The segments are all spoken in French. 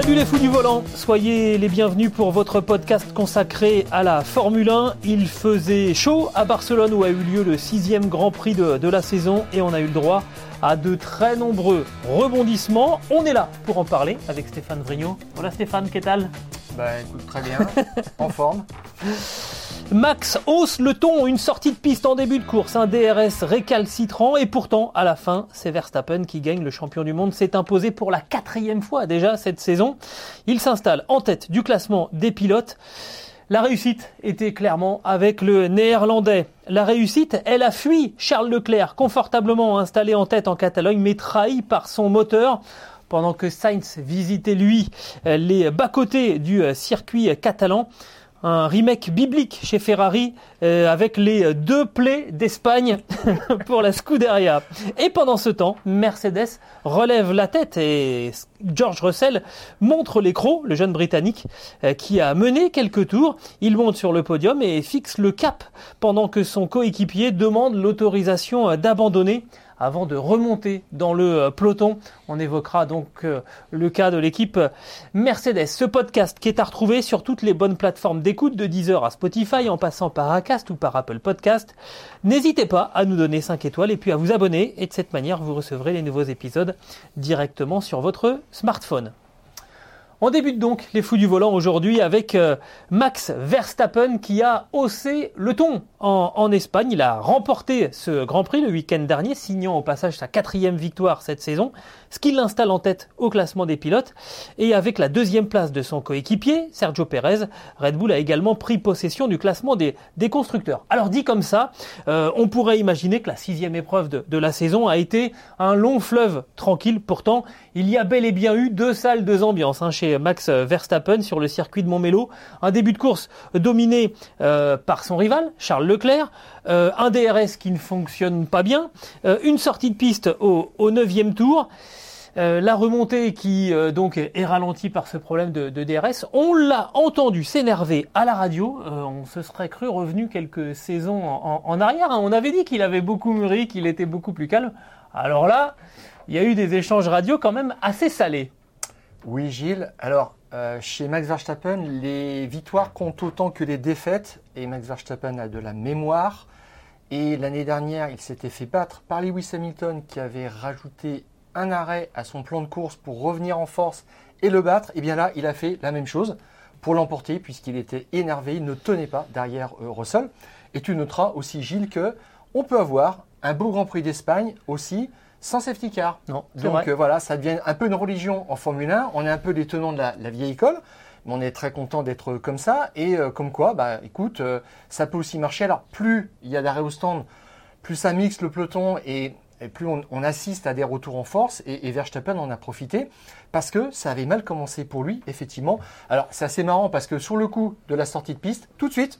Salut les fous du volant, soyez les bienvenus pour votre podcast consacré à la Formule 1. Il faisait chaud à Barcelone où a eu lieu le sixième Grand Prix de, de la saison et on a eu le droit à de très nombreux rebondissements. On est là pour en parler avec Stéphane Vrignot. Voilà Stéphane, qu'est-ce Bah écoute, très bien, en forme. Max hausse le ton, une sortie de piste en début de course, un DRS récalcitrant et pourtant à la fin c'est Verstappen qui gagne, le champion du monde s'est imposé pour la quatrième fois déjà cette saison. Il s'installe en tête du classement des pilotes. La réussite était clairement avec le néerlandais. La réussite, elle a fui Charles Leclerc, confortablement installé en tête en Catalogne, mais trahi par son moteur pendant que Sainz visitait lui les bas-côtés du circuit catalan un remake biblique chez Ferrari euh, avec les deux plaies d'Espagne pour la Scuderia. Et pendant ce temps, Mercedes relève la tête et George Russell montre l'écro, le jeune Britannique euh, qui a mené quelques tours. Il monte sur le podium et fixe le cap pendant que son coéquipier demande l'autorisation d'abandonner avant de remonter dans le euh, peloton. On évoquera donc euh, le cas de l'équipe Mercedes. Ce podcast qui est à retrouver sur toutes les bonnes plateformes d'écoute de Deezer à Spotify en passant par Acast ou par Apple Podcast. N'hésitez pas à nous donner 5 étoiles et puis à vous abonner et de cette manière vous recevrez les nouveaux épisodes directement sur votre smartphone. On débute donc les fous du volant aujourd'hui avec euh, Max Verstappen qui a haussé le ton en, Espagne. Il a remporté ce Grand Prix le week-end dernier, signant au passage sa quatrième victoire cette saison, ce qui l'installe en tête au classement des pilotes. Et avec la deuxième place de son coéquipier, Sergio Pérez, Red Bull a également pris possession du classement des, constructeurs. Alors dit comme ça, euh, on pourrait imaginer que la sixième épreuve de, la saison a été un long fleuve tranquille. Pourtant, il y a bel et bien eu deux salles, deux ambiances hein, chez Max Verstappen sur le circuit de Montmelo. Un début de course dominé euh, par son rival, Charles Leclerc. Euh, un DRS qui ne fonctionne pas bien. Une sortie de piste au, neuvième tour. La remontée qui donc est ralentie par ce problème de, DRS, on l'a entendu s'énerver à la radio. on se serait cru revenu quelques saisons en, arrière. Hein. On avait dit qu'il avait beaucoup mûri, qu'il était beaucoup plus calme. Alors là, il y a eu des échanges radio quand même assez salés. Oui, Gilles. Alors, euh, chez Max Verstappen, les victoires comptent autant que les défaites. Et Max Verstappen a de la mémoire. Et l'année dernière, il s'était fait battre par Lewis Hamilton qui avait rajouté un arrêt à son plan de course pour revenir en force et le battre. Et bien là, il a fait la même chose pour l'emporter puisqu'il était énervé, il ne tenait pas derrière euh, Russell. Et tu noteras aussi, Gilles, que on peut avoir un beau Grand Prix d'Espagne aussi sans safety car. Non, Donc euh, voilà, ça devient un peu une religion en Formule 1. On est un peu des tenants de la, vieille école, mais on est très content d'être comme ça. Et euh, comme quoi, bah écoute, euh, ça peut aussi marcher. Alors plus il y a d'arrêt au stand, plus ça mixe le peloton et, plus on, assiste à des retours en force. Et, et Verstappen en a profité parce que ça avait mal commencé pour lui, effectivement. Alors c'est assez marrant parce que sur le coup de la sortie de piste, tout de suite,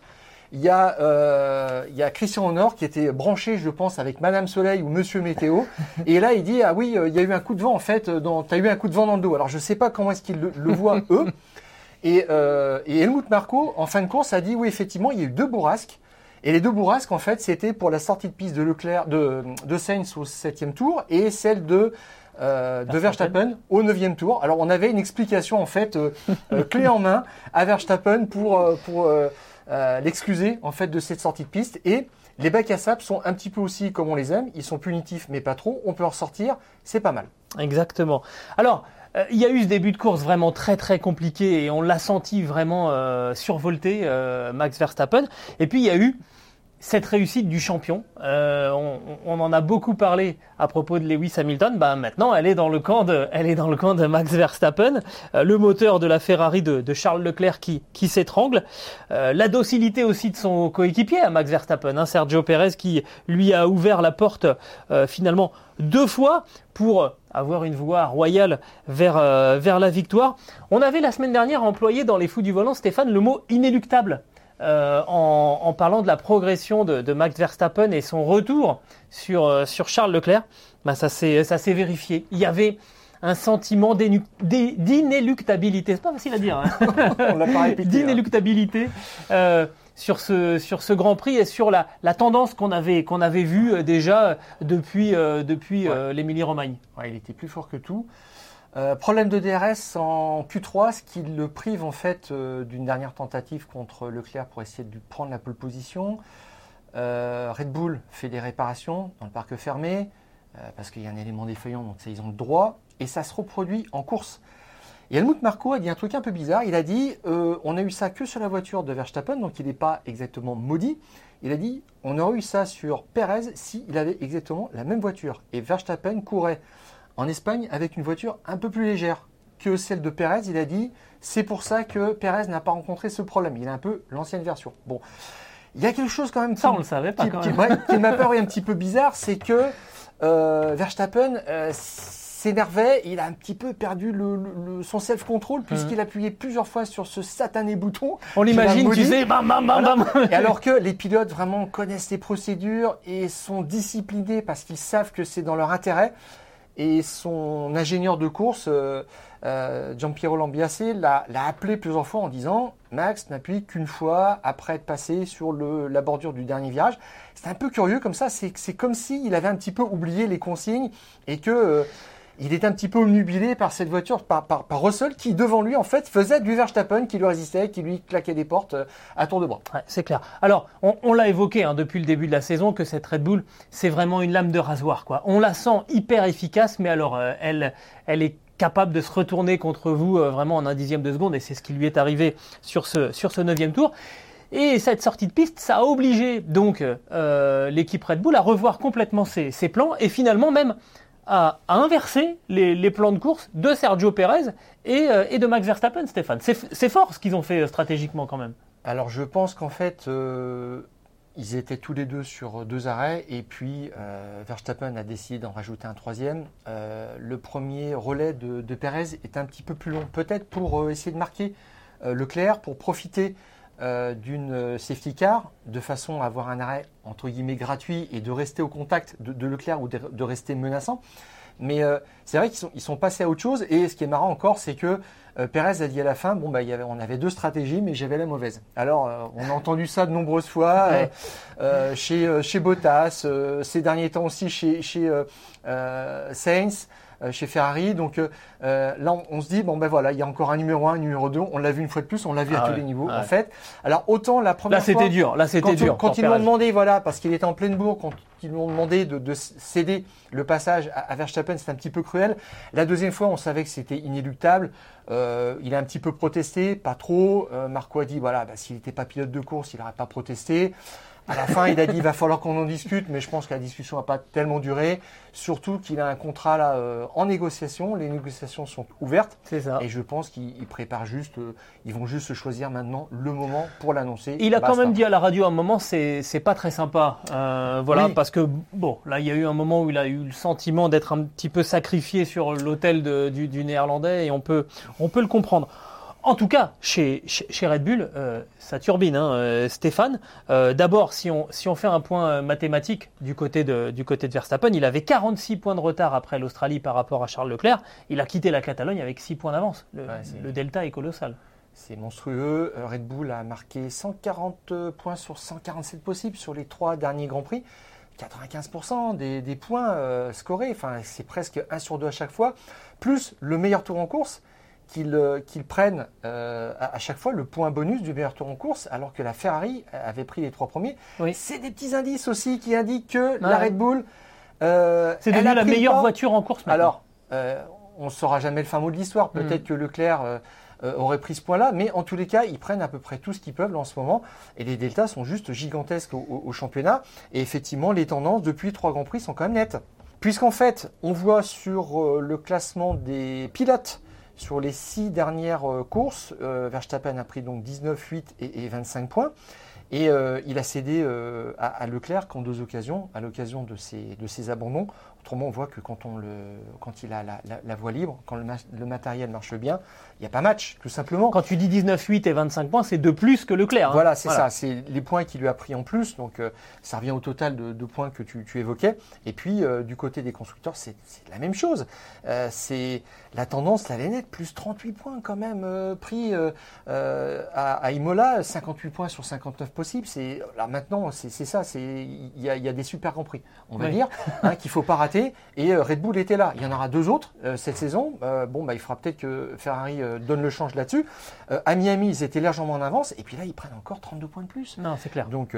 il y, a, euh, Christian Honor qui était branché, je pense, avec Madame Soleil ou Monsieur Météo. et là, il dit Ah oui, euh, il y a eu un coup de vent, en fait, tu as eu un coup de vent dans le dos. Alors, je ne sais pas comment est-ce qu'ils le, voient, eux. Et, euh, et, Helmut Marco, en fin de course, a dit Oui, effectivement, il y a eu deux bourrasques. Et les deux bourrasques, en fait, c'était pour la sortie de piste de Leclerc, de, de Sainz au septième tour et celle de euh, de Verstappen au neuvième tour. Alors on avait une explication en fait euh, clé en main à Verstappen pour, pour euh, l'excuser en fait de cette sortie de piste. Et les bacs à sable sont un petit peu aussi comme on les aime. Ils sont punitifs mais pas trop. On peut en sortir. C'est pas mal. Exactement. Alors. Euh, il y a eu ce début de course vraiment très très compliqué et on l'a senti vraiment euh, survolté Max Verstappen. Et puis il y a eu cette réussite du champion, euh, on, en a beaucoup parlé à propos de Lewis Hamilton. Bah maintenant, elle est dans le camp de, elle est dans le camp de Max Verstappen, euh, le moteur de la Ferrari de, Charles Leclerc qui, qui s'étrangle. Euh, la docilité aussi de son coéquipier, à Max Verstappen, hein, Sergio Perez, qui lui a ouvert la porte finalement deux fois pour avoir une voie royale vers, vers la victoire. On avait la semaine dernière employé dans les fous du volant, Stéphane, le mot inéluctable. Euh, en, parlant de la progression de, Max Verstappen et son retour sur, euh, sur Charles Leclerc, bah ça s'est vérifié. Il y avait un sentiment d'inéluctabilité, c'est pas facile à dire, hein. d'inéluctabilité euh, sur, ce, sur ce Grand Prix et sur la, la tendance qu'on avait, qu'on avait vue déjà depuis, depuis l'Émilie-Romagne. il était plus fort que tout. Euh, problème de DRS en Q3, ce qui le prive en fait euh, d'une dernière tentative contre Leclerc pour essayer de prendre la pole position. Euh, Red Bull fait des réparations dans le parc fermé parce qu'il y a un élément défaillant, donc ils ont le droit et ça se reproduit en course. Et Helmut Marko a dit un truc un peu bizarre. Il a dit on a eu ça que sur la voiture de Verstappen, donc il n'est pas exactement maudit. Il a dit on aurait eu ça sur Perez s'il avait exactement la même voiture. Et Verstappen courait en Espagne avec une voiture un peu plus légère que celle de Perez. Il a dit c'est pour ça que Perez n'a pas rencontré ce problème. Il a un peu l'ancienne version. Bon, il y a quelque chose quand même. Ça, on le savait pas. Qui, qui m'a paru un petit peu bizarre, c'est que euh, Verstappen euh, s'énervait. Il a un petit peu perdu le, son self-control puisqu'il mmh. appuyait plusieurs fois sur ce satané bouton. On l'imagine, tu sais, bam, bam, bam, bam. Et alors que les pilotes vraiment connaissent les procédures et sont disciplinés parce qu'ils savent que c'est dans leur intérêt. Et son ingénieur de course, euh, euh, Giampiero Lambiase, l'a appelé plusieurs fois en disant Max n'appuie qu'une fois après être passé sur le, la bordure du dernier virage. C'est un peu curieux comme ça, c'est comme s'il avait un petit peu oublié les consignes et que. Euh, il est un petit peu omnubilé par cette voiture, par, par, Russell, qui devant lui, en fait, faisait du Verstappen, qui lui résistait, qui lui claquait des portes euh, à tour de bras. c'est clair. Alors, on, l'a évoqué hein, depuis le début de la saison, que cette Red Bull, c'est vraiment une lame de rasoir. Quoi. On la sent hyper efficace, mais alors, euh, elle, elle est capable de se retourner contre vous euh, vraiment en un dixième de seconde, et c'est ce qui lui est arrivé sur ce, sur ce neuvième tour. Et cette sortie de piste, ça a obligé donc l'équipe Red Bull à revoir complètement ses, ses plans et finalement même à, inverser les, plans de course de Sergio Perez euh, et, de Max Verstappen, Stéphane. C'est fort ce qu'ils ont fait euh, stratégiquement quand même. Alors je pense qu'en fait, euh, ils étaient tous les deux sur deux arrêts et puis Verstappen a décidé d'en rajouter un troisième. le premier relais de, de, Perez est un petit peu plus long, peut-être pour essayer de marquer Leclerc, pour profiter euh, d'une euh, safety car de façon à avoir un arrêt entre guillemets gratuit et de rester au contact de, Leclerc ou de, rester menaçant. Mais euh, c'est vrai qu'ils sont, ils sont passés à autre chose. Et ce qui est marrant encore, c'est que Perez a dit à la fin, bon bah y avait, on avait deux stratégies, mais j'avais la mauvaise. Alors on a entendu ça de nombreuses fois chez chez Bottas, ces derniers temps aussi chez chez Sainz. Euh, chez Ferrari. Donc euh, euh, là, on, se dit, bon ben voilà, il y a encore un numéro 1, un numéro 2. On l'a vu une fois de plus, on l'a vu à ah tous les niveaux en fait. Alors autant la première là, c'était dur. Là, c'était dur. Quand ils m'ont demandé, voilà, parce qu'il était en pleine bourre, quand ils m'ont demandé de, céder le passage à, Verstappen, c'était un petit peu cruel. La deuxième fois, on savait que c'était inéluctable. il a un petit peu protesté, pas trop. Marco a dit, voilà, bah, s'il n'était pas pilote de course, il n'aurait pas protesté. À la fin, il a dit il va falloir qu'on en discute, mais je pense que la discussion n'a pas tellement duré. Surtout qu'il a un contrat là euh, en négociation. Les négociations sont ouvertes. C'est ça. Et je pense qu'ils préparent juste, euh, ils vont juste choisir maintenant le moment pour l'annoncer. Il a quand même dit à la radio à un moment, c'est c'est pas très sympa. Euh, voilà, parce que bon, là il y a eu un moment où il a eu le sentiment d'être un petit peu sacrifié sur l'hôtel du, du néerlandais et on peut on peut le comprendre. En tout cas, chez, chez, Red Bull, euh, ça turbine, hein, euh, Stéphane. Euh, d'abord, si on, si on fait un point mathématique du côté, de, du côté de Verstappen, il avait 46 points de retard après l'Australie par rapport à Charles Leclerc. Il a quitté la Catalogne avec 6 points d'avance. Le, delta est colossal. C'est monstrueux. Red Bull a marqué 140 points sur 147 possibles sur les trois derniers Grands Prix. 95% des, des points scorés, enfin, c'est presque 1 sur 2 à chaque fois, plus le meilleur tour en course qu'ils euh, prennent euh, à, chaque fois le point bonus du meilleur tour en course, alors que la Ferrari avait pris les trois premiers. C'est des petits indices aussi qui indiquent que la Red Bull. Euh, c'est devenu la meilleure voiture en course Alors, on ne saura jamais le fin mot de l'histoire. Peut-être mm. que Leclerc auraient pris ce point-là. Mais en tous les cas, ils prennent à peu près tout ce qu'ils peuvent en ce moment. Et les deltas sont juste gigantesques au, championnat. Et effectivement, les tendances depuis trois grands prix sont quand même nettes. Puisqu'en fait, on voit sur le classement des pilotes sur les six dernières courses, Verstappen a pris donc 19, 8 et 25 points. Et euh, il a cédé euh, à, Leclerc qu'en deux occasions, à l'occasion de ses, de ses abandons. Autrement, on voit que quand, on le, quand il a la, voie libre, quand le, matériel marche bien, il n'y a pas match, tout simplement. Quand tu dis 19-8 et 25 points, c'est de plus que Leclerc. Hein. Voilà, c'est ça. C'est les points qu'il lui a pris en plus. Donc, euh, ça revient au total de, points que tu, évoquais. Et puis, du côté des constructeurs, c'est la même chose. c'est la tendance, la nette, plus 38 points quand même pris à, à, Imola, 58 points sur 59 possibles. C'est là maintenant, c'est ça. C'est il y, a des super grands prix, on va dire, hein, qu'il faut pas rater. Et euh, Red Bull était là. Il y en aura deux autres euh, cette saison. Euh, bon, bah, il faudra peut-être que Ferrari donne le change là-dessus. à Miami, ils étaient largement en avance. Et puis là, ils prennent encore 32 points de plus. Non, c'est clair. Donc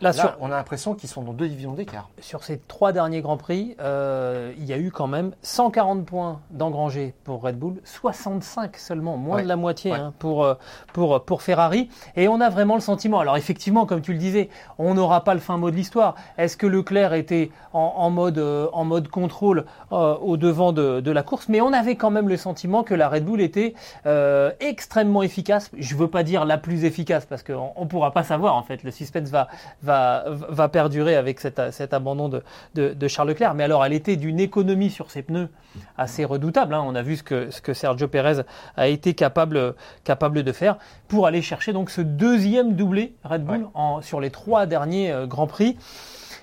Là, on a l'impression qu'ils sont dans deux divisions d'écart. Sur ces trois derniers Grands Prix, il y a eu quand même 140 points d'engrangés pour Red Bull, 65 seulement, moins de la moitié hein, pour, pour, pour Ferrari. Et on a vraiment le sentiment, alors effectivement, comme tu le disais, on n'aura pas le fin mot de l'histoire. Est-ce que Leclerc était en, mode, euh, en mode contrôle euh, au devant de, la course? Mais on avait quand même le sentiment que la Red Bull était euh, extrêmement efficace. Je ne veux pas dire la plus efficace parce qu'on ne pourra pas savoir en fait. Le suspense va, va, va perdurer avec cet, cet abandon de, de, Charles Leclerc. Mais alors elle était d'une économie sur ses pneus assez redoutable. Hein. On a vu ce que, ce que Sergio Pérez a été capable, capable de faire pour aller chercher donc ce deuxième doublé Red Bull en, sur les trois derniers euh, Grands Prix.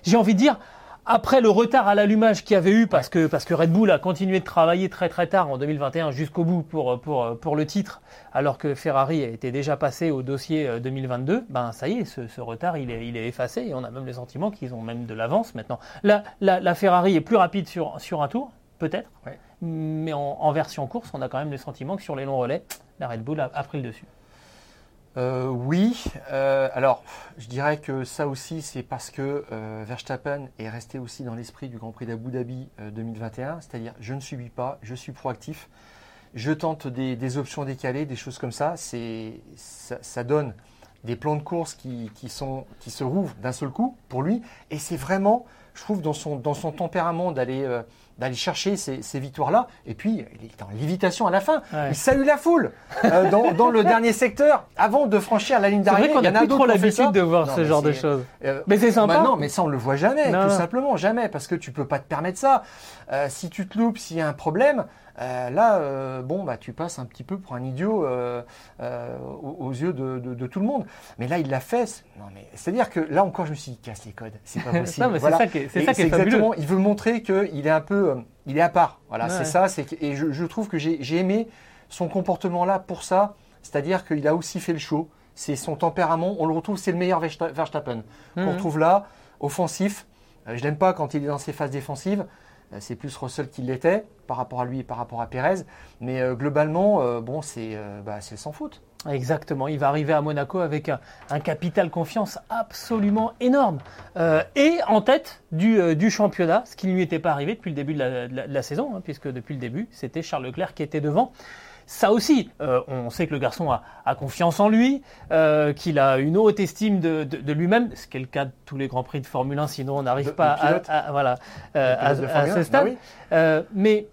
J'ai envie de dire, après le retard à l'allumage qu'il y avait eu, parce que, parce que Red Bull a continué de travailler très très tard en 2021 jusqu'au bout pour, pour, pour le titre, alors que Ferrari était déjà passé au dossier 2022, euh, ben ça y est, ce, retard il est, il est effacé et on a même le sentiment qu'ils ont même de l'avance maintenant. La, la, Ferrari est plus rapide sur, sur un tour, peut-être, mais en, version course, on a quand même le sentiment que sur les longs relais, la Red Bull a pris le dessus. Euh, oui, euh, alors je dirais que ça aussi c'est parce que euh, Verstappen est resté aussi dans l'esprit du Grand Prix d'Abu Dhabi 2021, c'est-à-dire je ne subis pas, je suis proactif, je tente des, options décalées, des choses comme ça, c'est ça, donne des plans de course qui, sont, qui se rouvrent d'un seul coup pour lui, et c'est vraiment, je trouve, dans son, dans son tempérament d'aller d'aller chercher ces, victoires-là. Et puis, il est en lévitation à la fin. Il salue la foule euh, dans, le dernier secteur avant de franchir la ligne d'arrivée. Il y en a trop l'habitude de voir ce genre de choses. Euh, mais c'est sympa. non, mais ça, on le voit jamais, tout simplement, jamais, parce que tu peux pas te permettre ça. Euh, si tu te loupes, s'il y a un problème, euh, là, euh, bon, bah, tu passes un petit peu pour un idiot euh, aux, yeux de, tout le monde. Mais là, il l'a fait. Non, mais c'est-à-dire que là encore, je me suis dit, casse les codes. C'est pas possible. c'est ça qui est, c'est ça qui est exactement. Il veut montrer qu'il est un peu, il est à part. Voilà, c'est ça. C'est et je, trouve que j'ai aimé son comportement là pour ça. C'est-à-dire qu'il a aussi fait le show. C'est son tempérament. On le retrouve, c'est le meilleur Verstappen. On mhm. retrouve là, offensif. Je n'aime pas quand il est dans ses phases défensives. Euh, c'est plus Russell qui l'était par rapport à lui et par rapport à Pérez. Mais euh, globalement, euh, bon, c'est bah, sans faute. Exactement, il va arriver à Monaco avec un, capital confiance absolument énorme. et en tête du, championnat, ce qui ne lui était pas arrivé depuis le début de la, saison, hein, puisque depuis le début, c'était Charles Leclerc qui était devant. Ça aussi, euh, on sait que le garçon a, confiance en lui, euh, qu'il a une haute estime de, lui-même, ce qui est le cas de tous les grands prix de Formule 1, sinon on n'arrive pas à, voilà, euh, à, ce stade. Bah mais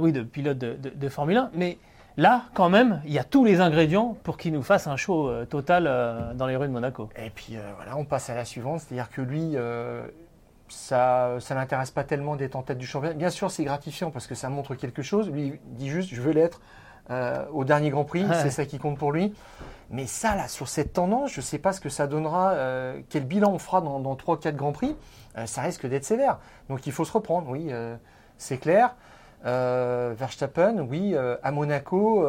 oui, de pilote de, Formule 1, mais là, quand même, il y a tous les ingrédients pour qu'il nous fasse un show total dans les rues de Monaco. Et puis voilà, on passe à la suivante, c'est-à-dire que lui ça, ça n'intéresse pas tellement d'être en tête du championnat. Bien sûr, c'est gratifiant parce que ça montre quelque chose. Lui, il dit juste, je veux l'être euh, au dernier Grand Prix, c'est ça qui compte pour lui. Mais ça, là, sur cette tendance, je ne sais pas ce que ça donnera, euh, quel bilan on fera dans, dans 3-4 Grands Prix. Euh, ça risque d'être sévère. Donc il faut se reprendre, oui, c'est clair. Verstappen, oui, à Monaco,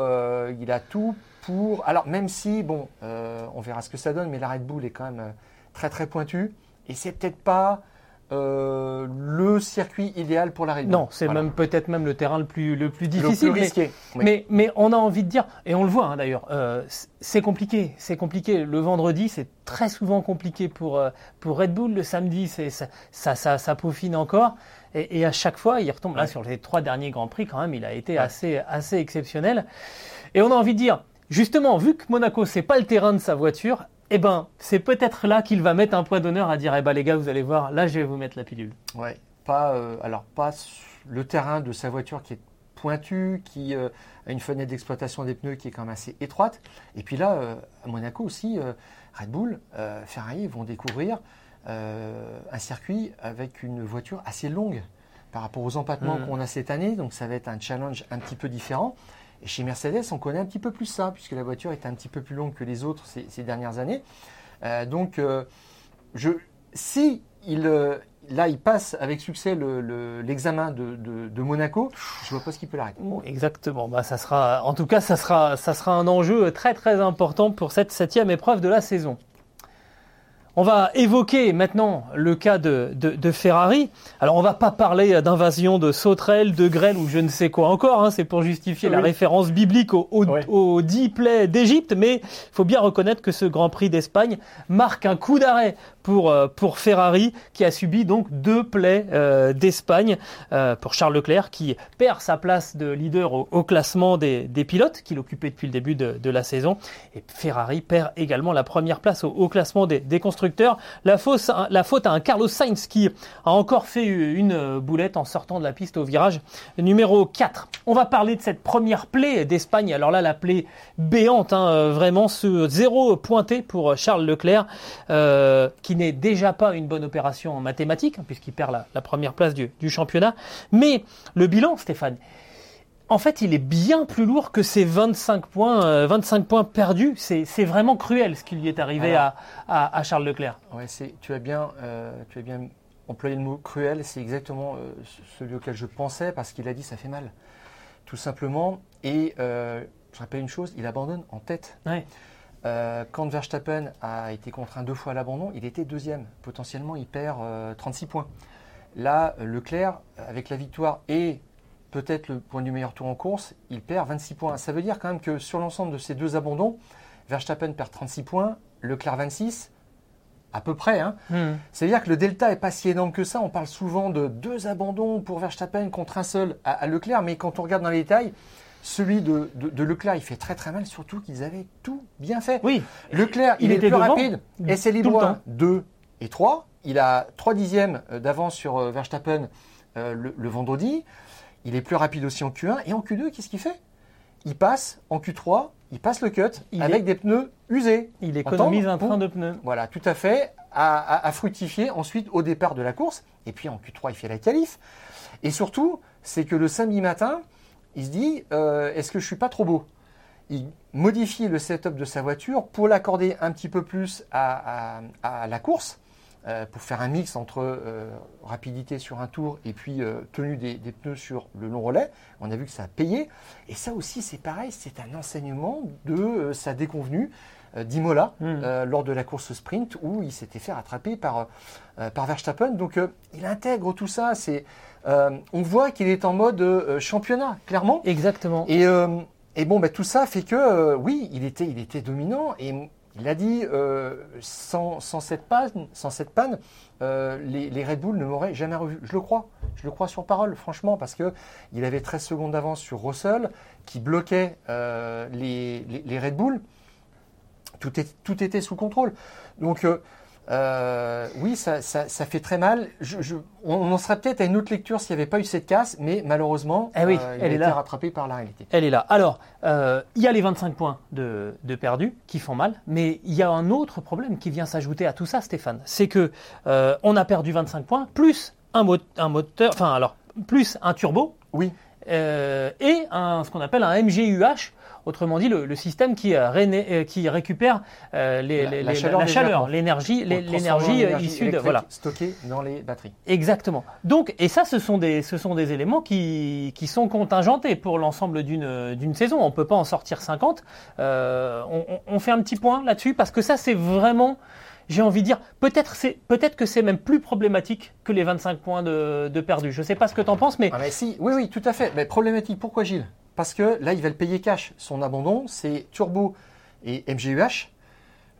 il a tout pour. Alors, même si, bon, on verra ce que ça donne, mais la Red Bull est quand même très très pointue. Et c'est peut-être pas euh, le circuit idéal pour la Bull. Non, c'est Voilà. même peut-être même le terrain le plus, le plus le difficile. plus mais- risqué. Oui. Mais, mais on a envie de dire, et on le voit hein, d'ailleurs, euh, c'est compliqué, c'est compliqué. Le vendredi, c'est très souvent compliqué pour, euh, pour Red Bull. Le samedi, c'est ça, ça, ça, ça peaufine encore. Et, et à chaque fois, il retombe là Ouais. sur les trois derniers grands prix quand même. Il a été Ouais. assez, assez exceptionnel. Et on a envie de dire, justement, vu que Monaco c'est pas le terrain de sa voiture, eh ben, c'est peut-être là qu'il va mettre un point d'honneur à dire, eh ben les gars, vous allez voir, là, je vais vous mettre la pilule. Ouais, pas, euh, alors pas le terrain de sa voiture qui est pointu, qui euh, a une fenêtre d'exploitation des pneus qui est quand même assez étroite. Et puis là, euh, à Monaco aussi, Red Bull, Ferrari vont découvrir un circuit avec une voiture assez longue par rapport aux empattements Mhm. qu'on a cette année. Donc ça va être un challenge un petit peu différent. Et chez Mercedes, on connaît un petit peu plus ça, puisque la voiture est un petit peu plus longue que les autres ces, dernières années. Euh, donc, euh, je, si il, euh, là, il passe avec succès le- le- l'examen de, Monaco, je vois pas ce qui peut l'arrêter. Exactement. Bah, ça sera, en tout cas, ça sera, ça sera un enjeu très très important pour cette septième épreuve de la saison. On va évoquer maintenant le cas de, de- de Ferrari. Alors, on va pas parler d'invasion de sauterelles, de grêle ou je ne sais quoi encore. hein. C'est pour justifier la référence biblique au, au, Ouais. au dix plaies d'Égypte. Mais il faut bien reconnaître que ce Grand Prix d'Espagne marque un coup d'arrêt pour, euh, pour Ferrari, qui a subi donc deux plaies euh, d'Espagne euh, pour Charles Leclerc, qui perd sa place de leader au, au classement des, des pilotes, qu'il occupait depuis le début de, de la saison. Et Ferrari perd également la première place au, au classement des, des constructeurs. La, faute à un Carlos Sainz qui a encore fait une boulette en sortant de la piste au virage numéro 4. On va parler de cette première plaie d'Espagne. Alors là, la plaie béante, hein, euh, vraiment ce zéro pointé pour Charles Leclerc, euh, qui n'est déjà pas une bonne opération en mathématiques, hein, puisqu'il perd la, première place du championnat. Mais le bilan, Stéphane, en fait, il est bien plus lourd que ces 25 points, euh, 25 points perdus. C'est vraiment cruel ce qui lui est arrivé Alors. à, à- à Charles Leclerc. Ouais, c'est, tu, as bien, euh, tu as bien employé le mot cruel, c'est exactement euh, celui auquel je pensais, parce qu'il a dit ça fait mal, tout simplement. Et euh, je rappelle une chose, il abandonne en tête. Ouais. Euh, quand Verstappen a été contraint deux fois à l'abandon, il était deuxième. Potentiellement, il perd euh, 36 points. Là, euh, Leclerc, avec la victoire et peut-être le point du meilleur tour en course, il perd 26 points. Ça veut dire quand même que sur l'ensemble de ces deux abandons, Verstappen perd 36 points, Leclerc 26, à peu près. Hein. Hmm. C'est-à-dire que le delta est pas si énorme que ça. On parle souvent de deux abandons pour Verstappen contre un seul à, à Leclerc, mais quand on regarde dans les détails, celui de, de- de Leclerc, il fait très très mal, surtout qu'ils avaient tout bien fait. Oui, Leclerc, il, Il est était le plus devant rapide. Essai tout libre le 1, temps. 2 et 3. Il a 3 dixièmes d'avance sur euh, Verstappen euh, le, le vendredi. Il est plus rapide aussi en Q1. Et en Q2, qu'est-ce qu'il fait? Il passe en Q3, il passe le cut Il avec est- des pneus usés. il économise un train de pneus. Voilà, tout à fait, à, à- à fructifier ensuite au départ de la course. Et puis en Q3, il fait la qualif. Et surtout, c'est que le samedi matin, il se dit euh, est-ce que je suis pas trop beau? Il modifie le setup de sa voiture pour l'accorder un petit peu plus à la course, euh, pour faire un mix entre euh, rapidité sur un tour et puis euh, tenue des, des pneus sur le long relais. On a vu que ça a payé. Et ça aussi, c'est pareil, c'est un enseignement de sa déconvenue d'Imola Mm. euh, lors de la course sprint où il s'était fait rattraper par, par Verstappen. Donc il intègre tout ça. C'est, on voit qu'il est en mode championnat, clairement. Exactement. Et, et bon, bah, tout ça fait que oui, il était, il était dominant et il a dit euh, sans, cette panne, euh, les, Red Bull ne m'auraient jamais revu. Je le crois, je le crois sur parole, franchement, parce que il avait 13 secondes d'avance sur Russell qui bloquait euh, les, Red Bull. Tout, tout était sous contrôle. Donc euh, oui, ça, ça- ça fait très mal. Je- je- on en serait peut-être à une autre lecture s'il n'y avait pas eu cette casse, mais malheureusement, Eh oui, euh, il elle a est été là. rattrapé par la réalité. Elle est là. Alors, euh, il y a les 25 points de, de perdus qui font mal, mais il y a un autre problème qui vient s'ajouter à tout ça, Stéphane. C'est que on a perdu 25 points, plus un, un moteur, enfin alors, plus un turbo Oui, euh, et un, ce qu'on appelle un MGUH, autrement dit le, le système qui, euh, réné- euh, qui récupère euh, les- La- les- la chaleur l'énergie, l'énergie euh, énergie issue de voilà. stockée dans les batteries. Exactement. Donc, et ça, ce sont des, ce sont des éléments qui, qui sont contingentés pour l'ensemble d'une, d'une saison. On peut pas en sortir 50. Euh, on, on- on fait un petit point là-dessus parce que ça, c'est vraiment j'ai envie de dire, peut-être c'est peut-être que c'est même plus problématique que les 25 points de, de perdus. Je sais pas ce que tu en penses, mais Ah mais si, oui, oui, tout à fait. Mais problématique, pourquoi Gilles? Parce que là, il va le payer cash. Son abandon, c'est Turbo et MGUH.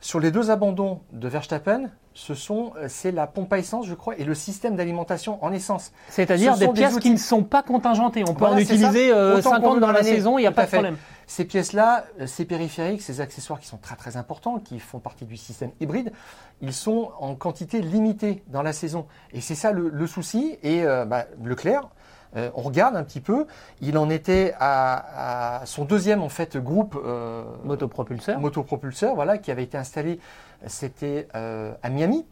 Sur les deux abandons de Verstappen, ce sont, euh, c'est la pompe à essence, je crois, et le système d'alimentation en essence. c'est-à-dire Ce des pièces qui ne sont pas contingentées. On peut Voilà, en utiliser euh, Autant qu'on 50 veut dans la saison, il n'y a Tout pas de problème. Ces pièces-là, euh, ces périphériques, ces accessoires qui sont très très importants, qui font partie du système hybride, ils sont en quantité limitée dans la saison. Et c'est ça le, le souci. Et euh, bah, Leclerc, euh, on regarde un petit peu, il en était à, à son deuxième en fait groupe euh, Motopropulseur. motopropulseur, voilà, qui avait été installé, c'était à Miami.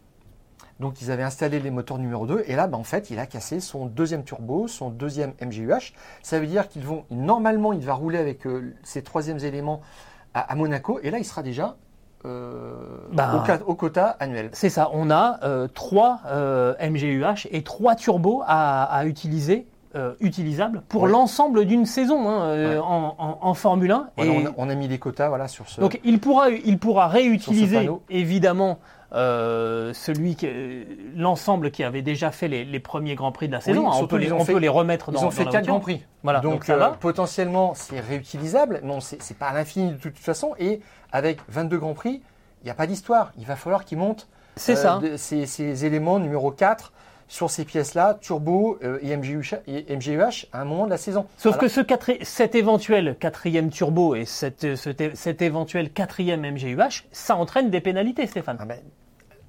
Donc ils avaient installé les moteurs numéro 2 et là bah, en fait il a cassé son deuxième turbo, son deuxième MGUH. Ça veut dire qu'ils vont normalement il va rouler avec euh, ces troisièmes éléments à, à Monaco et là il sera déjà euh, Bah. au, quota annuel. C'est ça, on a euh, trois euh, MGUH et trois turbos à, à utiliser, euh, utilisables pour Ouais. l'ensemble d'une saison hein, euh, Ouais. en, en- en Formule 1. Voilà, et on, a, on a mis les quotas voilà sur ce. donc il pourra, il pourra réutiliser évidemment euh, celui l'ensemble qui avait déjà fait les, les premiers grands prix de la saison. Oui, on peut les, ils ont on fait- peut les remettre dans ils ont fait la quatre grands prix. Voilà, donc, donc ça va. potentiellement c'est réutilisable. Non, c'est pas à l'infini de toute façon. Et avec 22 grands prix, il n'y a pas d'histoire. Il va falloir qu'ils montent C'est ça. de- ces, ces éléments numéro 4 sur ces pièces-là, turbo euh, et, MGUH, et MGUH, à un moment de la saison. Sauf Alors, que ce quatri- cet éventuel quatrième turbo et cet, cet, cet éventuel quatrième MGUH, ça entraîne des pénalités, Stéphane. ah ben,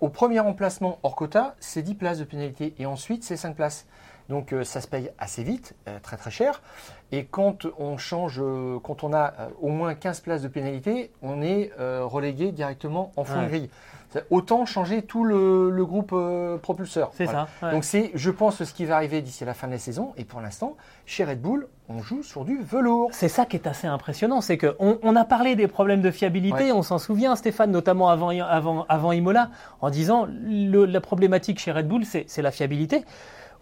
au premier emplacement hors quota, c'est 10 places de pénalité et ensuite c'est 5 places. Donc euh, ça se paye assez vite, euh, très très cher. Et quand on change, euh, quand on a euh, au moins 15 places de pénalité, on est euh, relégué directement en fond Ouais. de grille. Autant changer tout le, le groupe euh, propulseur. C'est Voilà. ça. ouais. Donc c'est, je pense, ce qui va arriver d'ici la fin de la saison. Et pour l'instant, chez Red Bull, on joue sur du velours. C'est ça qui est assez impressionnant, c'est qu'on on a parlé des problèmes de fiabilité, Ouais. on s'en souvient, Stéphane, notamment avant, avant, avant Imola, en disant le- la problématique chez Red Bull, c'est la fiabilité.